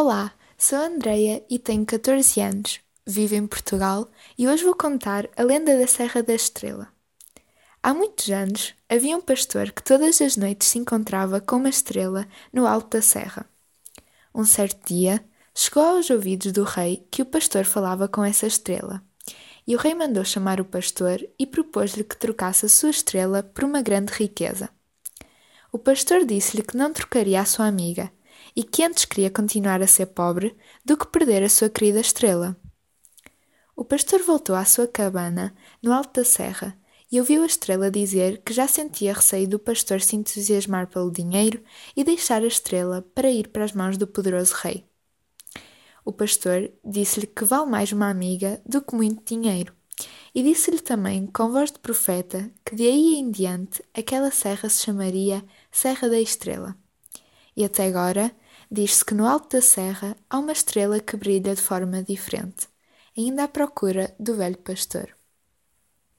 Olá, sou a Andreia e tenho 14 anos. Vivo em Portugal e hoje vou contar a lenda da Serra da Estrela. Há muitos anos havia um pastor que todas as noites se encontrava com uma estrela no alto da serra. Um certo dia, chegou aos ouvidos do rei que o pastor falava com essa estrela. E o rei mandou chamar o pastor e propôs-lhe que trocasse a sua estrela por uma grande riqueza. O pastor disse-lhe que não trocaria a sua amiga e que antes queria continuar a ser pobre do que perder a sua querida estrela. O pastor voltou à sua cabana, no alto da serra, e ouviu a estrela dizer que já sentia receio do pastor se entusiasmar pelo dinheiro e deixar a estrela para ir para as mãos do poderoso rei. O pastor disse-lhe que vale mais uma amiga do que muito dinheiro, e disse-lhe também, com voz de profeta, que de aí em diante aquela serra se chamaria Serra da Estrela. E até agora diz-se que no alto da serra há uma estrela que brilha de forma diferente, ainda à procura do velho pastor.